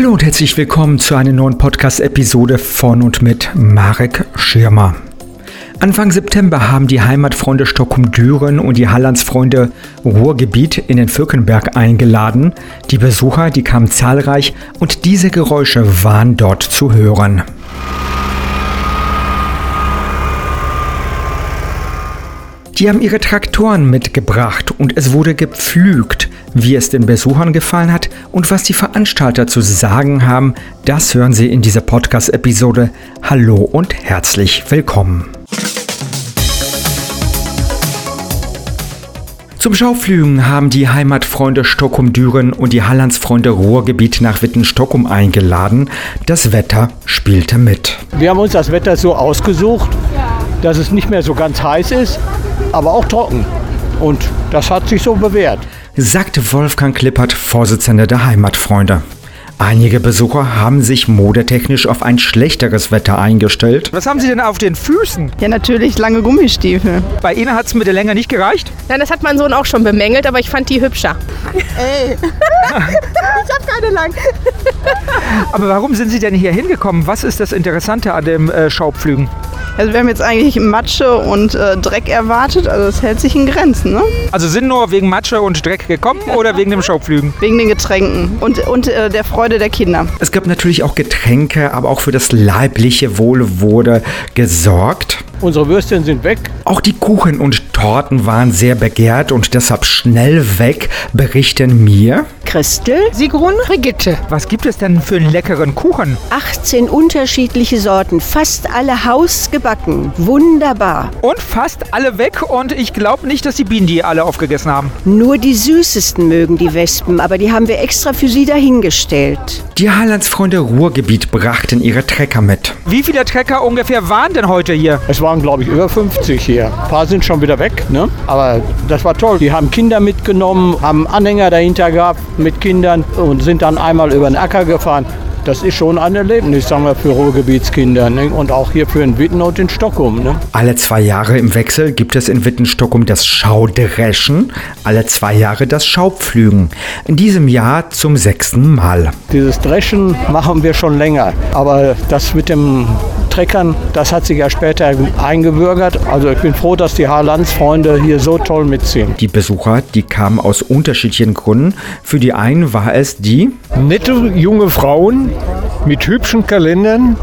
Hallo und herzlich willkommen zu einer neuen Podcast-Episode von und mit Marek Schirmer. Anfang September haben die Heimatfreunde Stockholm-Düren und die Hallandsfreunde Ruhrgebiet in den Völkenberg eingeladen. Die Besucher, die kamen zahlreich und diese Geräusche waren dort zu hören. Die haben ihre Traktoren mitgebracht und es wurde gepflügt. Wie es den Besuchern gefallen hat und was die Veranstalter zu sagen haben, das hören Sie in dieser Podcast-Episode. Hallo und herzlich willkommen. Zum Schauflügen haben die Heimatfreunde Stockholm-Düren und die Hallandsfreunde Ruhrgebiet nach Witten-Stockholm eingeladen. Das Wetter spielte mit. Wir haben uns das Wetter so ausgesucht, dass es nicht mehr so ganz heiß ist, aber auch trocken. Und das hat sich so bewährt. Sagte Wolfgang Klippert, Vorsitzender der Heimatfreunde. Einige Besucher haben sich modetechnisch auf ein schlechteres Wetter eingestellt. Was haben Sie denn auf den Füßen? Ja, natürlich lange Gummistiefel. Bei Ihnen hat es mit der Länge nicht gereicht? Nein, das hat mein Sohn auch schon bemängelt, aber ich fand die hübscher. Ey, ich hab keine lang. Aber warum sind Sie denn hier hingekommen? Was ist das Interessante an dem äh, Schaupflügen? Also wir haben jetzt eigentlich Matsche und äh, Dreck erwartet, also es hält sich in Grenzen, ne? Also sind nur wegen Matsche und Dreck gekommen oder wegen dem Schaupflügen? Wegen den Getränken und, und äh, der Freude der Kinder. Es gab natürlich auch Getränke, aber auch für das leibliche Wohl wurde gesorgt. Unsere Würstchen sind weg. Auch die Kuchen und Torten waren sehr begehrt und deshalb schnell weg, berichten mir. Christel, Sigrun, Brigitte. Was gibt es denn für einen leckeren Kuchen? 18 unterschiedliche Sorten, fast alle hausgebacken. Wunderbar. Und fast alle weg und ich glaube nicht, dass die Bienen die alle aufgegessen haben. Nur die süßesten mögen die Wespen, aber die haben wir extra für sie dahingestellt. Die Hallandsfreunde Ruhrgebiet brachten ihre Trecker mit. Wie viele Trecker ungefähr waren denn heute hier? Es waren, glaube ich, über 50 hier. Ein paar sind schon wieder weg, ne? Aber das war toll. Die haben Kinder mitgenommen, haben Anhänger dahinter gehabt mit Kindern und sind dann einmal über den Acker gefahren. Das ist schon ein Erlebnis, sagen wir, für Ruhrgebietskinder ne? und auch hier für den Witten und den Stockholm. Ne? Alle zwei Jahre im Wechsel gibt es in Wittenstockholm das Schaudreschen, alle zwei Jahre das Schaupflügen. In diesem Jahr zum sechsten Mal. Dieses Dreschen machen wir schon länger, aber das mit dem Treckern, das hat sich ja später eingebürgert. Also ich bin froh, dass die Haarlandsfreunde hier so toll mitziehen. Die Besucher, die kamen aus unterschiedlichen Gründen. Für die einen war es die Nette junge Frauen mit hübschen Kalendern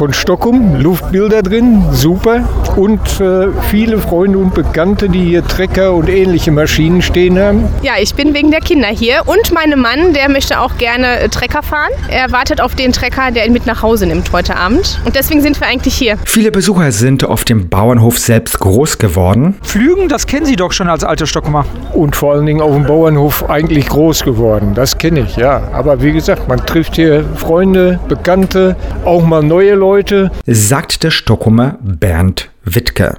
von Stockholm, Luftbilder drin, super. Und äh, viele Freunde und Bekannte, die hier Trecker und ähnliche Maschinen stehen haben. Ja, ich bin wegen der Kinder hier und mein Mann, der möchte auch gerne äh, Trecker fahren. Er wartet auf den Trecker, der ihn mit nach Hause nimmt heute Abend. Und deswegen sind wir eigentlich hier. Viele Besucher sind auf dem Bauernhof selbst groß geworden. Pflügen, das kennen Sie doch schon als alte Stockholmer. Und vor allen Dingen auf dem Bauernhof eigentlich groß geworden. Das kenne ich, ja. Aber wie gesagt, man trifft hier Freunde, Bekannte, auch mal neue Leute. Sagt der Stockholmer Bernd Wittke.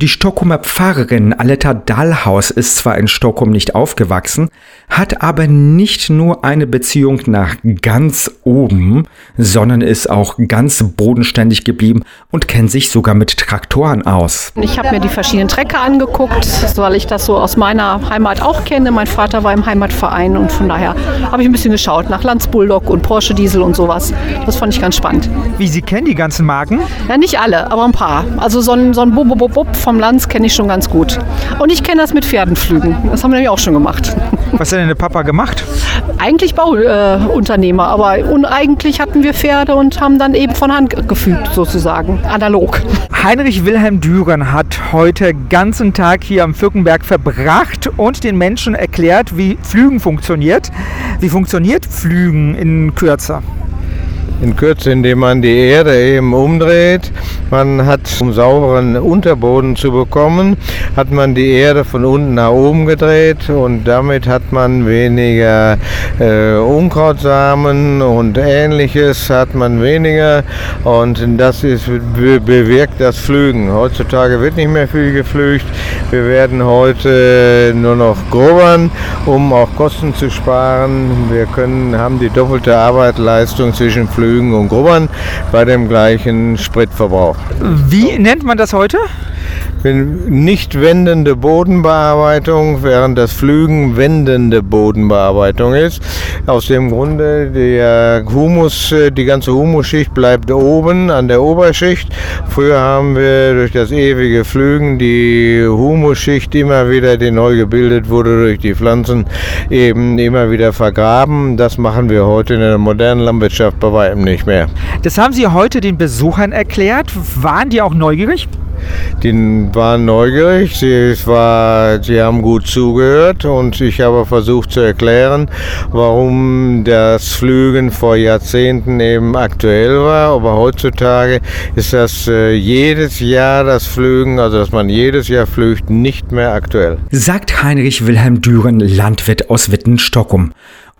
Die Stockholmer Pfarrerin Aletta Dahlhaus ist zwar in Stockholm nicht aufgewachsen, hat aber nicht nur eine Beziehung nach ganz oben, sondern ist auch ganz bodenständig geblieben und kennt sich sogar mit Traktoren aus. Ich habe mir die verschiedenen Trecker angeguckt, weil ich das so aus meiner Heimat auch kenne. Mein Vater war im Heimatverein und von daher habe ich ein bisschen geschaut nach Lanz Bulldog und Porsche Diesel und sowas. Das fand ich ganz spannend. Wie Sie kennen die ganzen Marken? Ja, nicht alle, aber ein paar. Also so ein, so ein Bub, Bub, Bub vom Lanz kenne ich schon ganz gut. Und ich kenne das mit Pferdenflügen. Das haben wir nämlich auch schon gemacht. Was hat denn der Papa gemacht? Eigentlich Bauunternehmer, äh, aber uneigentlich hatten wir Pferde und haben dann eben von Hand gefügt, sozusagen, analog. Heinrich Wilhelm Düren hat heute ganzen Tag hier am Völkenberg verbracht und den Menschen erklärt, wie Pflügen funktioniert. Wie funktioniert Pflügen in Kürze? In Kürze, indem man die Erde eben umdreht. Man hat, um sauberen Unterboden zu bekommen, hat man die Erde von unten nach oben gedreht und damit hat man weniger äh, Unkrautsamen und ähnliches hat man weniger und das ist, be bewirkt das Pflügen. Heutzutage wird nicht mehr viel gepflügt. Wir werden heute nur noch grobern, um auch Kosten zu sparen. Wir können, haben die doppelte Arbeitsleistung zwischen Pflügen und Grubbern bei dem gleichen Spritverbrauch. Wie nennt man das heute? Nicht wendende Bodenbearbeitung, während das Flügen wendende Bodenbearbeitung ist. Aus dem Grunde, der Humus, die ganze Humusschicht bleibt oben an der Oberschicht. Früher haben wir durch das ewige Flügen die Humusschicht immer wieder, die neu gebildet wurde durch die Pflanzen, eben immer wieder vergraben. Das machen wir heute in der modernen Landwirtschaft bei weitem nicht mehr. Das haben Sie heute den Besuchern erklärt. Waren die auch neugierig? Die waren neugierig, sie, war, sie haben gut zugehört und ich habe versucht zu erklären, warum das Flügen vor Jahrzehnten eben aktuell war. Aber heutzutage ist das äh, jedes Jahr das Flügen, also dass man jedes Jahr flügt, nicht mehr aktuell. Sagt Heinrich Wilhelm Düren, Landwirt aus Witten-Stockum.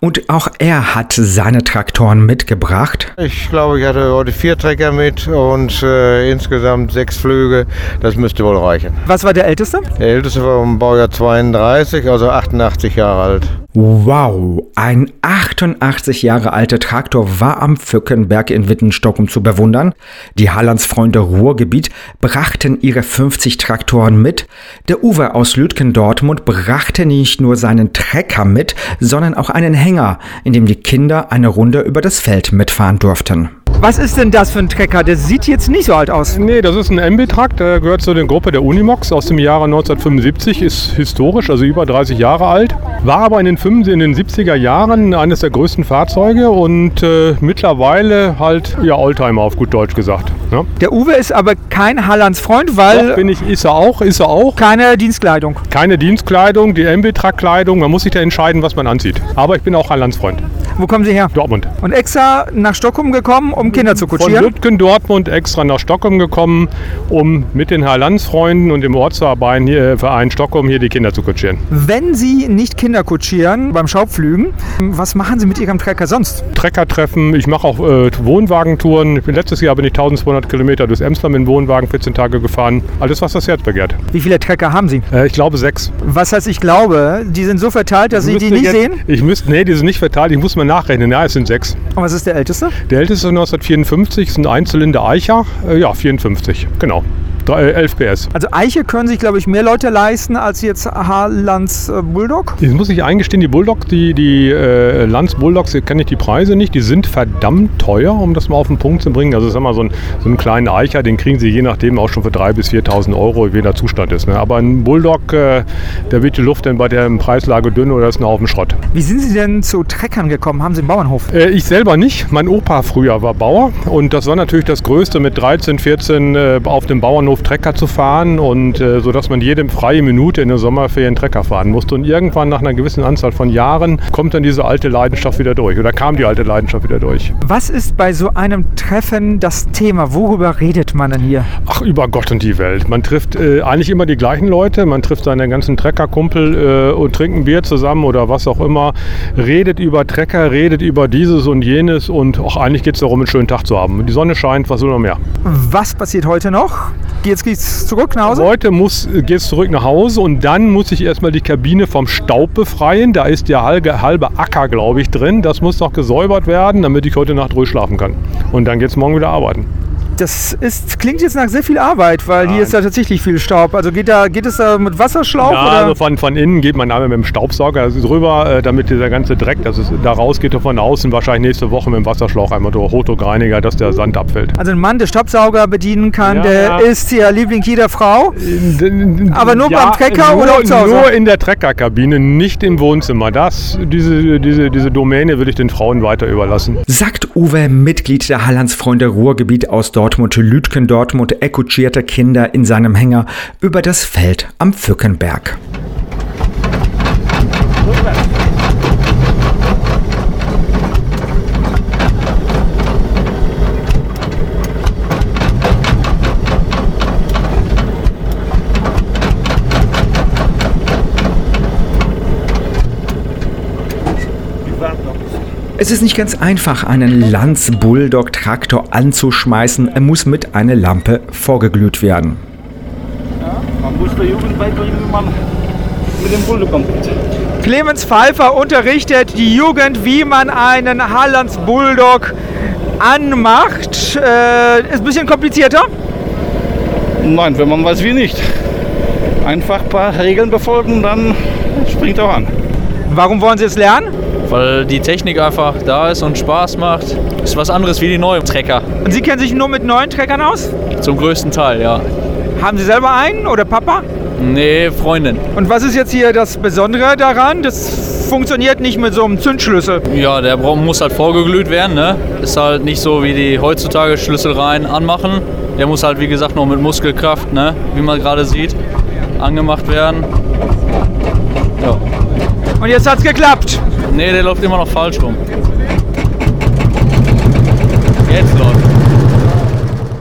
Und auch er hat seine Traktoren mitgebracht. Ich glaube, ich hatte heute vier Trecker mit und äh, insgesamt sechs Flüge. Das müsste wohl reichen. Was war der älteste? Der älteste war im Baujahr 32, also 88 Jahre alt. Wow, ein 88 Jahre alter Traktor war am Pfückenberg in Wittenstockung zu bewundern. Die Hallandsfreunde Ruhrgebiet brachten ihre 50 Traktoren mit. Der Uwe aus Lütgendortmund brachte nicht nur seinen Trecker mit, sondern auch einen Hänger, in dem die Kinder eine Runde über das Feld mitfahren durften. Was ist denn das für ein Trecker? Der sieht jetzt nicht so alt aus. Nee, das ist ein MB-Truck, der gehört zu der Gruppe der Unimox aus dem Jahre 1975, ist historisch, also über 30 Jahre alt. War aber in den, 5, in den 70er Jahren eines der größten Fahrzeuge und äh, mittlerweile halt ja Oldtimer auf gut Deutsch gesagt. Ja. Der Uwe ist aber kein Hallands Freund, weil. Doch, bin ich, ist er auch, ist er auch. Keine Dienstkleidung. Keine Dienstkleidung, die MB-Truck-Kleidung, man muss sich da entscheiden, was man anzieht. Aber ich bin auch Hallands Freund. Wo kommen Sie her? Dortmund. Und extra nach Stockholm gekommen, um Kinder zu kutschieren? Von Lütgen, Dortmund extra nach Stockholm gekommen, um mit den Herr-Lanz-Freunden und dem Ortsverein hier, Verein Stockholm hier die Kinder zu kutschieren. Wenn Sie nicht Kinder kutschieren beim Schaubflügen, was machen Sie mit Ihrem Trecker sonst? Trecker treffen, ich mache auch äh, Wohnwagentouren. Letztes Jahr bin ich 1200 Kilometer durchs Emsland mit dem Wohnwagen 14 Tage gefahren. Alles, was das Herz begehrt. Wie viele Trecker haben Sie? Äh, ich glaube sechs. Was heißt ich glaube? Die sind so verteilt, dass Sie die nicht jetzt, sehen? Ich müsste, nee, die sind nicht verteilt. Ich muss mal nachrechnen. Ja, es sind sechs. Und was ist der älteste? Der älteste ist 1954, ist ein Einzylinder Eicher. Äh, ja, 54, genau. 11 PS. Also Eiche können sich, glaube ich, mehr Leute leisten als jetzt Haarlands äh, Bulldog. Jetzt muss ich eingestehen, die Bulldog, die, die äh, Lanz Bulldogs, kenne ich die Preise nicht. Die sind verdammt teuer, um das mal auf den Punkt zu bringen. Also sag mal, so, ein, so einen kleinen Eicher, den kriegen sie je nachdem auch schon für 3.000 bis 4.000 Euro, wie der Zustand ist. Ne? Aber ein Bulldog, äh, da wird die Luft dann bei der Preislage dünn oder ist ein Haufen Schrott. Wie sind Sie denn zu Treckern gekommen? Haben Sie einen Bauernhof? Äh, ich selber nicht. Mein Opa früher war Bauer und das war natürlich das Größte, mit 13, 14 äh, auf dem Bauernhof Trecker zu fahren und äh, so dass man jede freie Minute in der Sommerferien Trecker fahren musste. Und irgendwann nach einer gewissen Anzahl von Jahren kommt dann diese alte Leidenschaft wieder durch oder kam die alte Leidenschaft wieder durch. Was ist bei so einem Treffen das Thema? Worüber redet man denn hier? Ach, über Gott und die Welt. Man trifft äh, eigentlich immer die gleichen Leute. Man trifft seine ganzen Treckerkumpel äh, und trinkt ein Bier zusammen oder was auch immer. Redet über Trecker, redet über dieses und jenes und auch eigentlich geht es darum, einen schönen Tag zu haben. Die Sonne scheint, was will noch mehr. Was passiert heute noch? Jetzt geht's zurück nach Hause? Heute muss, geht's zurück nach Hause und dann muss ich erstmal die Kabine vom Staub befreien. Da ist der halbe, halbe Acker, glaube ich, drin. Das muss noch gesäubert werden, damit ich heute Nacht ruhig schlafen kann. Und dann geht's morgen wieder arbeiten. Das ist, klingt jetzt nach sehr viel Arbeit, weil hier ist ja tatsächlich viel Staub. Also geht, da, geht es da mit Wasserschlauch? Ja, oder? also von, von innen geht man einmal mit dem Staubsauger drüber, äh, damit dieser ganze Dreck, das ist, da rausgeht, und von außen wahrscheinlich nächste Woche mit dem Wasserschlauch einmal durch Hotdruckreiniger, dass der Sand abfällt. Also ein Mann, der Staubsauger bedienen kann, Ja, der ja. ist ja Liebling jeder Frau. Aber nur beim Trecker nur, oder auch zu Hause? Nur in der Treckerkabine, nicht im Wohnzimmer. Das, diese, diese, diese Domäne will ich den Frauen weiter überlassen. Sagt Uwe, Mitglied der Hallandsfreunde Ruhrgebiet aus Dortmund, Lütgen Dortmund, er kutschierte Kinder in seinem Hänger über das Feld am Pfückenberg. Es ist nicht ganz einfach, einen Lanz Bulldog Traktor anzuschmeißen. Er muss mit einer Lampe vorgeglüht werden. Man muss der Jugend beibringen, wie man mit dem Bulldog umgeht. Clemens Pfeiffer unterrichtet die Jugend, wie man einen Hallands Bulldog anmacht. Äh, ist ein bisschen komplizierter. Nein, wenn man weiß, wie nicht. Einfach ein paar Regeln befolgen, dann springt auch an. Warum wollen Sie es lernen? Weil die Technik einfach da ist und Spaß macht. Ist was anderes wie die neuen Trecker. Und Sie kennen sich nur mit neuen Treckern aus? Zum größten Teil, ja. Haben Sie selber einen oder Papa? Nee, Freundin. Und was ist jetzt hier das Besondere daran? Das funktioniert nicht mit so einem Zündschlüssel. Ja, der muss halt vorgeglüht werden, ne? Ist halt nicht so wie die heutzutage Schlüssel rein anmachen. Der muss halt, wie gesagt, noch mit Muskelkraft, ne? Wie man gerade sieht, angemacht werden. Ja. Und jetzt hat's geklappt. Nee, der läuft immer noch falsch rum. Jetzt läuft.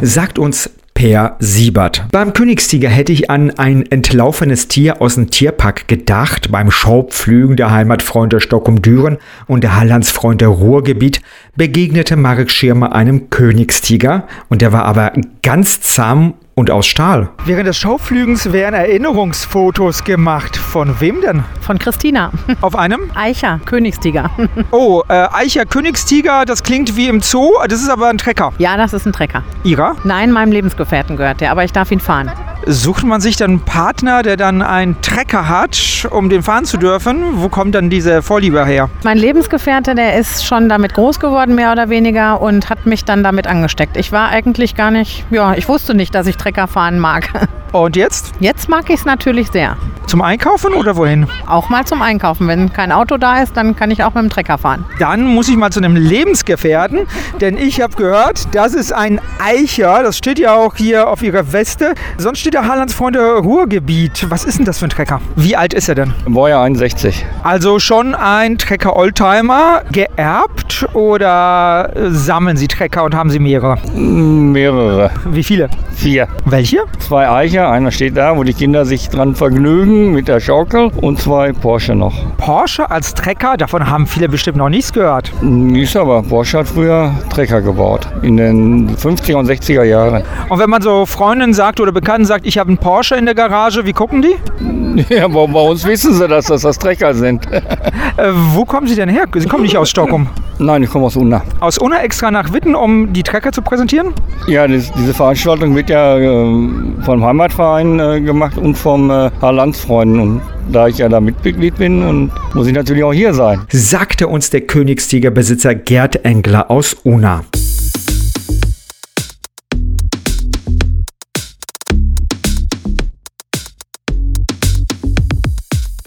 Sagt uns Per Siebert. Beim Königstiger hätte ich an ein entlaufenes Tier aus dem Tierpark gedacht. Beim Schaupflügen der Heimatfreunde Stockholm-Düren und der Hallandsfreunde Ruhrgebiet begegnete Marek Schirmer einem Königstiger und der war aber ganz zahm und aus Stahl. Während des Schauflügens werden Erinnerungsfotos gemacht. Von wem denn? Von Christina. Auf einem? Eicher, Königstiger. Oh, äh, Eicher Königstiger, das klingt wie im Zoo. Das ist aber ein Trecker. Ja, das ist ein Trecker. Ihrer? Nein, meinem Lebensgefährten gehört der, aber ich darf ihn fahren. Sucht man sich dann einen Partner, der dann einen Trecker hat, um den fahren zu dürfen? Wo kommt dann diese Vorliebe her? Mein Lebensgefährte, der ist schon damit groß geworden, mehr oder weniger, und hat mich dann damit angesteckt. Ich war eigentlich gar nicht, ja, ich wusste nicht, dass ich Trecker fahren mag. Und jetzt? Jetzt mag ich es natürlich sehr. Zum Einkaufen oder wohin? Auch mal zum Einkaufen. Wenn kein Auto da ist, dann kann ich auch mit dem Trecker fahren. Dann muss ich mal zu einem Lebensgefährten, denn ich habe gehört, das ist ein Eicher. Das steht ja auch hier auf ihrer Weste. Sonst steht da Hallandsfreunde Ruhrgebiet. Was ist denn das für ein Trecker? Wie alt ist er denn? Im Baujahr 61. Also schon ein Trecker Oldtimer, geerbt oder sammeln Sie Trecker und haben Sie mehrere? Mehrere. Wie viele? Vier. Welche? Zwei Eicher, einer steht da, wo die Kinder sich dran vergnügen mit der Schaukel und zwei Porsche noch. Porsche als Trecker, davon haben viele bestimmt noch nichts gehört. Nichts, aber Porsche hat früher Trecker gebaut, in den 50er und 60er Jahren. Und wenn man so Freundinnen sagt oder Bekannten sagt, ich habe einen Porsche in der Garage, wie gucken die? Ja, bei uns wissen sie, dass das, das Trecker sind. Äh, wo kommen Sie denn her? Sie kommen nicht aus Stockholm. Nein, ich komme aus Unna. Aus Unna extra nach Witten, um die Trecker zu präsentieren? Ja, das, diese Veranstaltung wird ja äh, vom Heimatverein äh, gemacht und vom äh, Landsfreunden. Und da ich ja da Mitglied bin, und muss ich natürlich auch hier sein. Sagte uns der Königstigerbesitzer Gerd Engler aus Unna.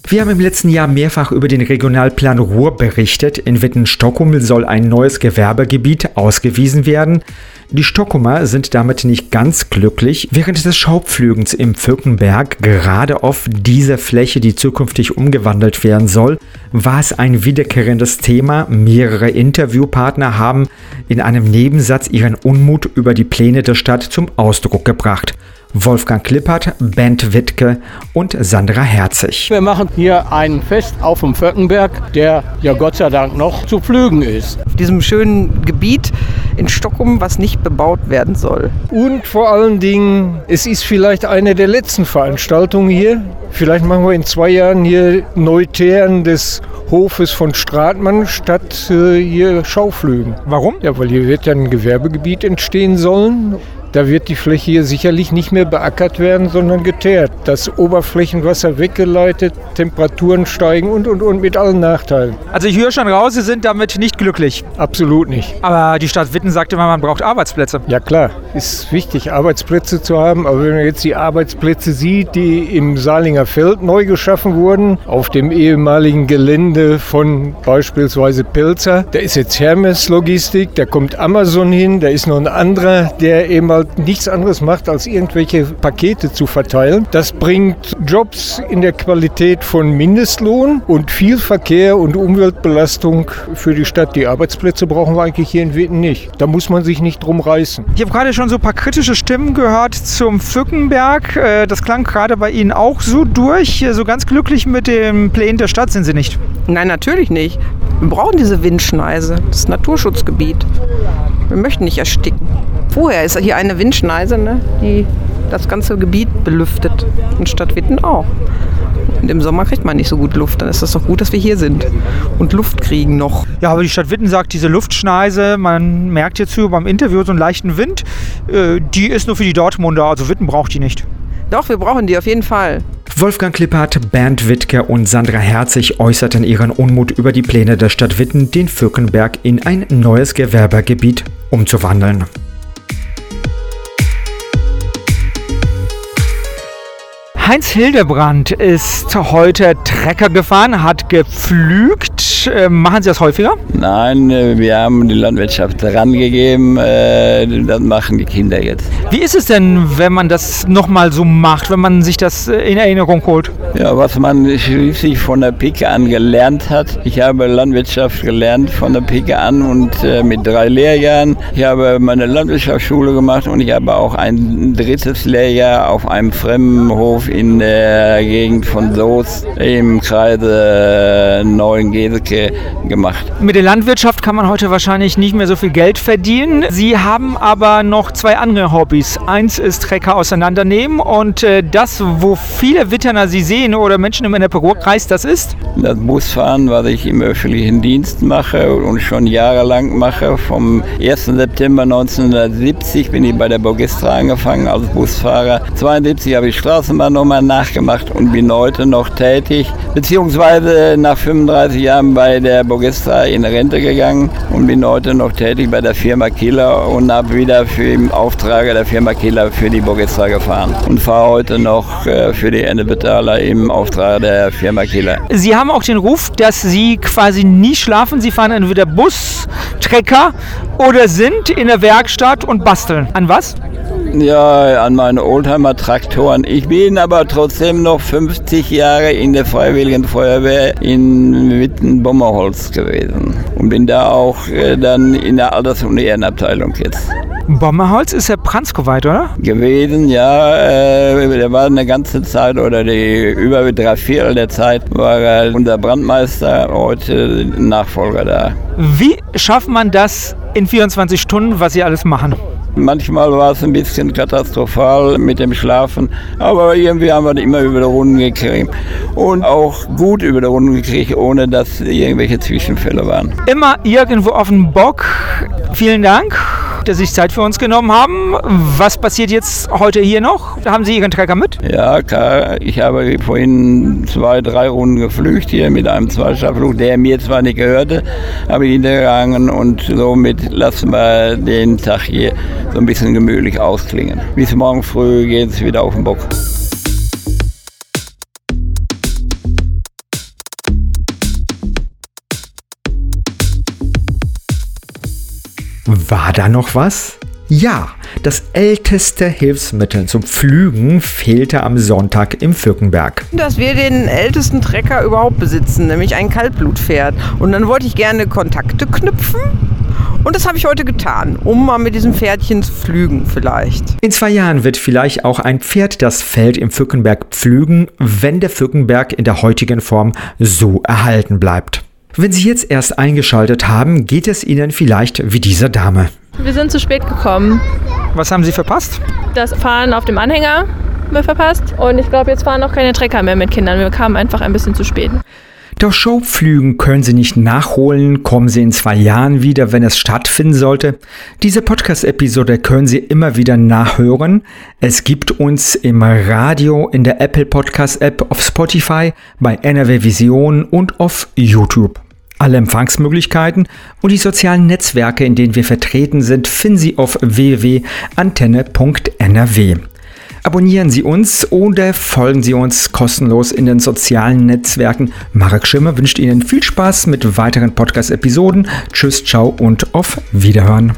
Wir haben im letzten Jahr mehrfach über den Regionalplan Ruhr berichtet. In Witten-Stockholm soll ein neues Gewerbegebiet ausgewiesen werden. Die Stockholmer sind damit nicht ganz glücklich. Während des Schaupflügens im Völkenberg gerade auf dieser Fläche, die zukünftig umgewandelt werden soll, war es ein wiederkehrendes Thema. Mehrere Interviewpartner haben in einem Nebensatz ihren Unmut über die Pläne der Stadt zum Ausdruck gebracht. Wolfgang Klippert, Bent Wittke und Sandra Herzig. Wir machen hier ein Fest auf dem Vöckenberg, der ja Gott sei Dank noch zu pflügen ist. Auf diesem schönen Gebiet in Stockholm, was nicht bebaut werden soll. Und vor allen Dingen, es ist vielleicht eine der letzten Veranstaltungen hier. Vielleicht machen wir in zwei Jahren hier Neuteeren des Hofes von Stratmann statt äh, hier Schauflügen. Warum? Ja, weil hier wird ja ein Gewerbegebiet entstehen sollen. Da wird die Fläche hier sicherlich nicht mehr beackert werden, sondern geteert. Das Oberflächenwasser weggeleitet, Temperaturen steigen und, und, und mit allen Nachteilen. Also ich höre schon raus, Sie sind damit nicht glücklich. Absolut nicht. Aber die Stadt Witten sagte immer, man braucht Arbeitsplätze. Ja klar, ist wichtig, Arbeitsplätze zu haben. Aber wenn man jetzt die Arbeitsplätze sieht, die im Saarlinger Feld neu geschaffen wurden, auf dem ehemaligen Gelände von beispielsweise Pilzer, da ist jetzt Hermes Logistik, da kommt Amazon hin, da ist noch ein anderer, der eben halt nichts anderes macht, als irgendwelche Pakete zu verteilen. Das bringt Jobs in der Qualität von Mindestlohn und viel Verkehr und Umweltbelastung für die Stadt. Die Arbeitsplätze brauchen wir eigentlich hier in Witten nicht. Da muss man sich nicht drum reißen. Ich habe gerade schon so ein paar kritische Stimmen gehört zum Fückenberg. Äh, Das klang gerade bei Ihnen auch so durch. So ganz glücklich mit dem Plänen der Stadt sind Sie nicht. Nein, natürlich nicht. Wir brauchen diese Windschneise. Das ist Naturschutzgebiet. Wir möchten nicht ersticken. Vorher ist hier eine Windschneise, ne, die das ganze Gebiet belüftet. In Stadt Witten auch. Und im Sommer kriegt man nicht so gut Luft. Dann ist es doch gut, dass wir hier sind und Luft kriegen noch. Ja, aber die Stadt Witten sagt, diese Luftschneise, man merkt hierzu beim Interview so einen leichten Wind, äh, die ist nur für die Dortmunder, also Witten braucht die nicht. Doch, wir brauchen die auf jeden Fall. Wolfgang Klippert, Bernd Wittke und Sandra Herzig äußerten ihren Unmut über die Pläne der Stadt Witten, den Völkenberg in ein neues Gewerbegebiet umzuwandeln. Heinz Hildebrand ist heute Trecker gefahren, hat gepflügt. Äh, machen Sie das häufiger? Nein, äh, wir haben die Landwirtschaft rangegeben. Äh, das machen die Kinder jetzt. Wie ist es denn, wenn man das nochmal so macht, wenn man sich das in Erinnerung holt? Ja, was man schließlich von der Pike an gelernt hat. Ich habe Landwirtschaft gelernt von der Pike an und mit drei Lehrjahren. Ich habe meine Landwirtschaftsschule gemacht und ich habe auch ein drittes Lehrjahr auf einem Fremdenhof in der Gegend von Soos im Kreise Neuengeseke gemacht. Mit der Landwirtschaft kann man heute wahrscheinlich nicht mehr so viel Geld verdienen. Sie haben aber noch zwei andere Hobbys. Eins ist Trecker auseinandernehmen und äh, das, wo viele Witterner Sie sehen oder Menschen im Ennepe-Ruhr-Kreis, das ist? Das Busfahren, was ich im öffentlichen Dienst mache und schon jahrelang mache. Vom 1. September 1970 bin ich bei der Bogistra angefangen als Busfahrer. 1972 habe ich Straßenbahn noch nochmal nachgemacht und bin heute noch tätig, beziehungsweise nach 35 Jahren bei der Bogestra in Rente gegangen und bin heute noch tätig bei der Firma Kieler und habe wieder für im Auftrag der Firma Kieler für die Bogestra gefahren und fahre heute noch äh, für die Endebetaler im Auftrag der Firma Kieler. Sie haben auch den Ruf, dass Sie quasi nie schlafen. Sie fahren entweder Bus, Trecker oder sind in der Werkstatt und basteln. An was? Ja, an meine Oldtimer-Traktoren. Ich bin aber trotzdem noch 50 Jahre in der Freiwilligen Feuerwehr in Witten-Bommerholz gewesen und bin da auch äh, dann in der Alters- und Ehrenabteilung jetzt. Bommerholz ist ja Pranskoweit, oder? Gewesen, ja. Äh, der war eine ganze Zeit oder die über drei Viertel der Zeit war er unser Brandmeister, heute Nachfolger da. Wie schafft man das in 24 Stunden, was Sie alles machen? Manchmal war es ein bisschen katastrophal mit dem Schlafen, aber irgendwie haben wir das immer über die Runden gekriegt. Und auch gut über die Runden gekriegt, ohne dass irgendwelche Zwischenfälle waren. Immer irgendwo auf dem Bock. Vielen Dank dass Sie sich Zeit für uns genommen haben. Was passiert jetzt heute hier noch? Haben Sie Ihren Trecker mit? Ja, klar. Ich habe vorhin zwei, drei Runden geflügt hier mit einem Zweischaflug, der mir zwar nicht gehörte, habe ich hintergegangen und somit lassen wir den Tag hier so ein bisschen gemütlich ausklingen. Bis morgen früh geht es wieder auf den Bock. War da noch was? Ja, das älteste Hilfsmittel zum Pflügen fehlte am Sonntag im Fürkenberg. Dass wir den ältesten Trecker überhaupt besitzen, nämlich ein Kaltblutpferd. Und dann wollte ich gerne Kontakte knüpfen. Und das habe ich heute getan, um mal mit diesem Pferdchen zu pflügen vielleicht. In zwei Jahren wird vielleicht auch ein Pferd das Feld im Fürkenberg pflügen, wenn der Fürkenberg in der heutigen Form so erhalten bleibt. Wenn Sie jetzt erst eingeschaltet haben, geht es Ihnen vielleicht wie dieser Dame. Wir sind zu spät gekommen. Was haben Sie verpasst? Das Fahren auf dem Anhänger haben wir verpasst. Und ich glaube, jetzt fahren noch keine Trecker mehr mit Kindern. Wir kamen einfach ein bisschen zu spät. Doch Showpflügen können Sie nicht nachholen, kommen Sie in zwei Jahren wieder, wenn es stattfinden sollte. Diese Podcast-Episode können Sie immer wieder nachhören. Es gibt uns im Radio, in der Apple Podcast App, auf Spotify, bei NRW Vision und auf YouTube. Alle Empfangsmöglichkeiten und die sozialen Netzwerke, in denen wir vertreten sind, finden Sie auf www.antenne.nrw. Abonnieren Sie uns oder folgen Sie uns kostenlos in den sozialen Netzwerken. Marek Schimmer wünscht Ihnen viel Spaß mit weiteren Podcast-Episoden. Tschüss, ciao und auf Wiederhören.